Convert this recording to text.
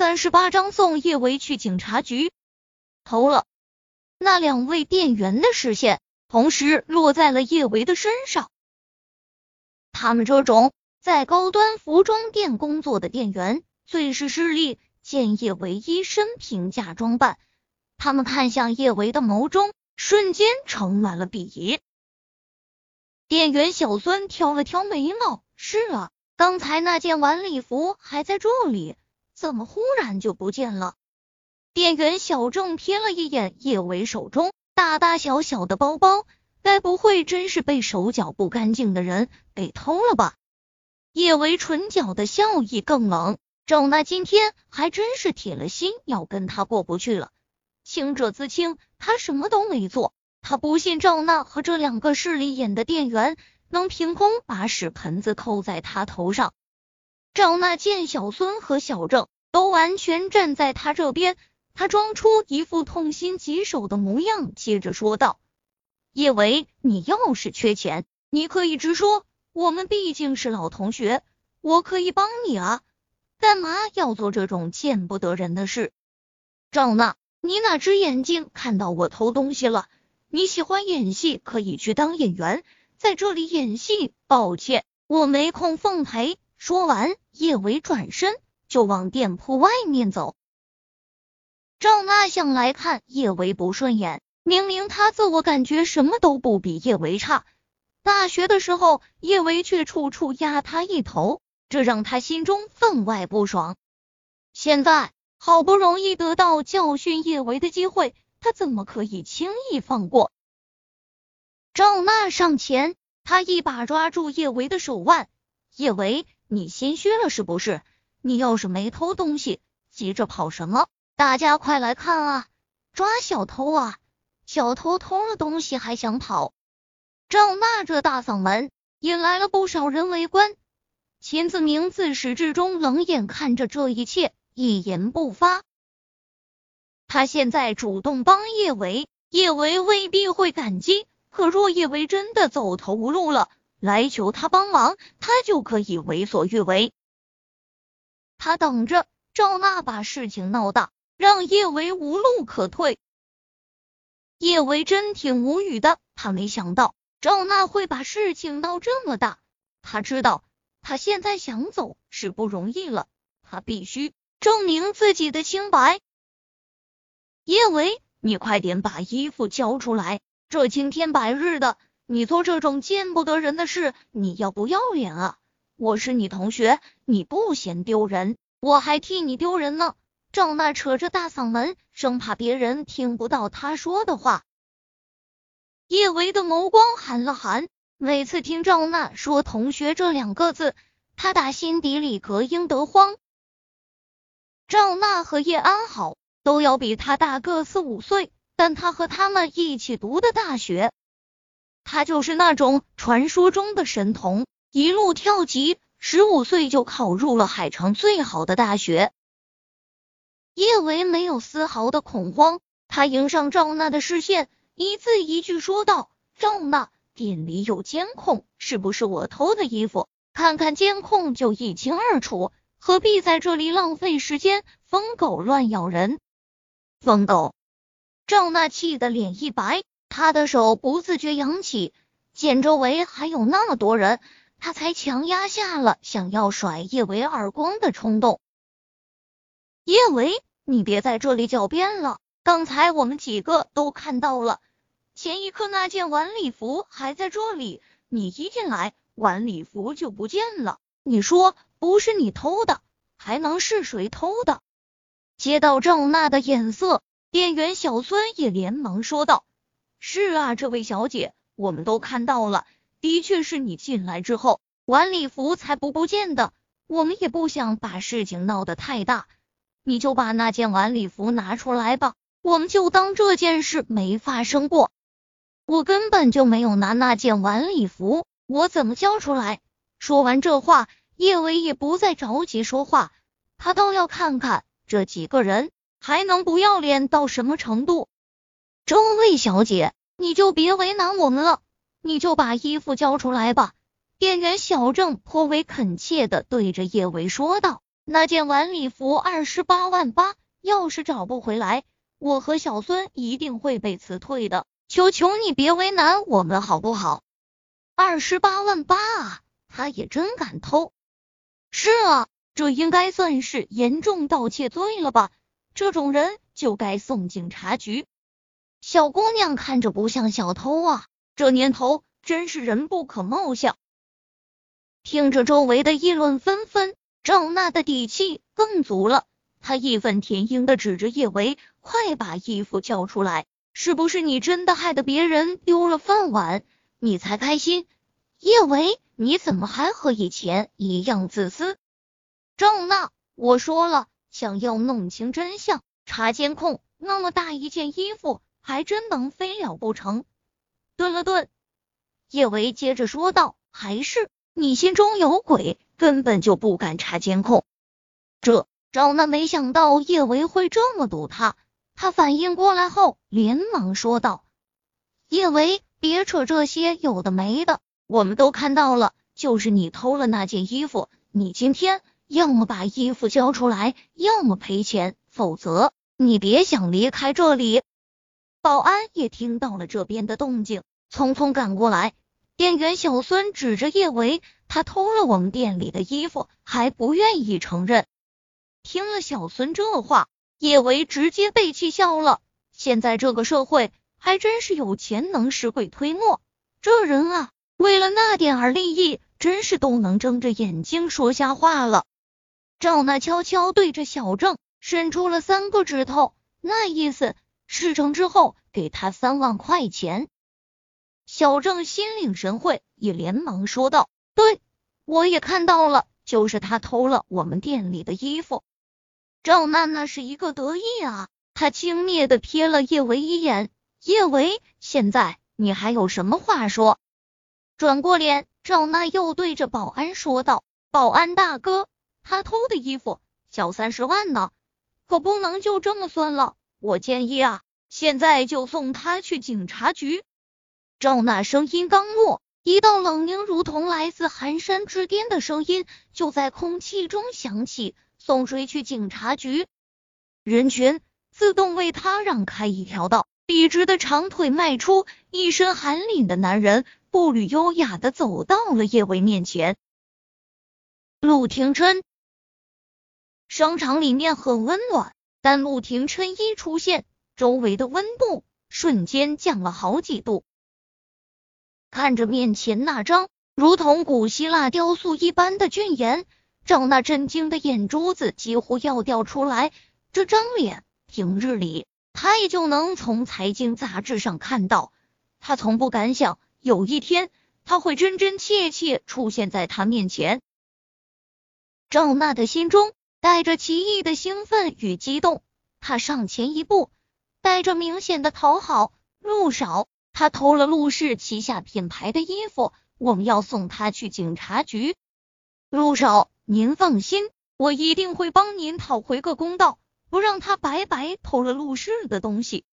三十八章送叶维去警察局。偷了。那两位店员的视线同时落在了叶维的身上。他们这种在高端服装店工作的店员最是势利，见叶维一身平价装扮，他们看向叶维的眸中瞬间盛满了鄙夷。店员小孙挑了挑眉毛：“是啊，刚才那件晚礼服还在这里，怎么忽然就不见了？”店员小郑瞥了一眼叶维手中大大小小的包包，该不会真是被手脚不干净的人给偷了吧？叶维唇角的笑意更冷，赵娜今天还真是铁了心要跟他过不去了。清者自清，他什么都没做，他不信赵娜和这两个势利眼的店员能凭空把屎盆子扣在他头上。赵娜见小孙和小郑都完全站在他这边。他装出一副痛心疾首的模样，接着说道：“叶维，你要是缺钱，你可以直说，我们毕竟是老同学，我可以帮你啊。干嘛要做这种见不得人的事？”赵娜，你哪只眼睛看到我偷东西了？你喜欢演戏，可以去当演员，在这里演戏，抱歉，我没空奉陪。说完，叶维转身就往店铺外面走。赵娜向来看叶维不顺眼，明明他自我感觉什么都不比叶维差，大学的时候叶维却处处压他一头，这让他心中分外不爽。现在好不容易得到教训叶维的机会，他怎么可以轻易放过？赵娜上前，他一把抓住叶维的手腕：“叶维，你心虚了是不是？你要是没偷东西，急着跑什么？”大家快来看啊！抓小偷啊！小偷偷了东西还想跑？赵娜这大嗓门引来了不少人围观。秦子明自始至终冷眼看着这一切，一言不发。他现在主动帮叶维，叶维未必会感激。可若叶维真的走投无路了，来求他帮忙，他就可以为所欲为。他等着赵娜把事情闹大。让叶维无路可退，叶维真挺无语的。他没想到赵娜会把事情闹这么大。他知道他现在想走是不容易了，他必须证明自己的清白。叶维，你快点把衣服交出来！这青天白日的，你做这种见不得人的事，你要不要脸啊？我是你同学，你不嫌丢人，我还替你丢人呢。赵娜扯着大嗓门，生怕别人听不到她说的话。叶维的眸光寒了寒，每次听赵娜说“同学”这两个字，他打心底里膈应得慌。赵娜和叶安好，都要比他大个四五岁，但他和他们一起读的大学，他就是那种传说中的神童，一路跳级，十五岁就考入了海城最好的大学。叶维没有丝毫的恐慌，他迎上赵娜的视线，一字一句说道：“赵娜，店里有监控，是不是我偷的衣服？看看监控就一清二楚，何必在这里浪费时间？疯狗乱咬人！”疯狗！赵娜气得脸一白，她的手不自觉扬起，见周围还有那么多人，他才强压下了想要甩叶维耳光的冲动。叶维。你别在这里狡辩了，刚才我们几个都看到了，前一刻那件晚礼服还在这里，你一进来，晚礼服就不见了。你说不是你偷的，还能是谁偷的？接到赵娜的眼色，店员小孙也连忙说道：“是啊，这位小姐，我们都看到了，的确是你进来之后，晚礼服才不不见的。我们也不想把事情闹得太大。”你就把那件晚礼服拿出来吧，我们就当这件事没发生过。我根本就没有拿那件晚礼服，我怎么交出来？说完这话，叶维也不再着急说话，他倒要看看这几个人还能不要脸到什么程度。这位小姐，你就别为难我们了，你就把衣服交出来吧。店员小郑颇为恳切的对着叶维说道。那件晚礼服二十八万八，要是找不回来，我和小孙一定会被辞退的。求求你别为难我们好不好？二十八万八啊，他也真敢偷！是啊，这应该算是严重盗窃罪了吧？这种人就该送警察局。小姑娘看着不像小偷啊，这年头真是人不可貌相。听着周围的议论纷纷，赵娜的底气更足了。她义愤填膺的指着叶维：“快把衣服交出来！是不是你真的害得别人丢了饭碗，你才开心？”叶维，你怎么还和以前一样自私？赵娜，我说了，想要弄清真相，查监控，那么大一件衣服。还真能飞了不成？顿了顿，叶维接着说道：“还是你心中有鬼，根本就不敢查监控。”这赵娜没想到叶维会这么堵他，他反应过来后连忙说道：“叶维，别扯这些有的没的，我们都看到了，就是你偷了那件衣服。你今天要么把衣服交出来，要么赔钱，否则你别想离开这里。”保安也听到了这边的动静，匆匆赶过来。店员小孙指着叶维，他偷了我们店里的衣服，还不愿意承认。听了小孙这话，叶维直接被气笑了。现在这个社会还真是有钱能使鬼推磨，这人啊，为了那点儿利益，真是都能睁着眼睛说瞎话了。赵娜悄悄对着小郑伸出了三个指头，那意思。事成之后给他三万块钱。小郑心领神会，也连忙说道：“对，我也看到了，就是他偷了我们店里的衣服。”赵娜娜是一个得意啊，她轻蔑的瞥了叶维一眼：“叶维，现在你还有什么话说？”转过脸，赵娜又对着保安说道：“保安大哥，他偷的衣服小三十万呢，可不能就这么算了。”我建议啊，现在就送他去警察局。赵娜声音刚落，一道冷凝如同来自寒山之巅的声音就在空气中响起：“送谁去警察局？”人群自动为他让开一条道，笔直的长腿迈出，一身寒凛的男人步履优雅的走到了叶维面前。陆廷琛，商场里面很温暖。但陆廷琛一出现，周围的温度瞬间降了好几度。看着面前那张如同古希腊雕塑一般的俊颜，赵娜震惊的眼珠子几乎要掉出来。这张脸，平日里他也就能从财经杂志上看到，他从不敢想有一天他会真真切切出现在他面前。赵娜的心中。带着奇异的兴奋与激动，他上前一步，带着明显的讨好：“入少，他偷了陆氏旗下品牌的衣服，我们要送他去警察局。陆少，您放心，我一定会帮您讨回个公道，不让他白白偷了陆氏的东西。”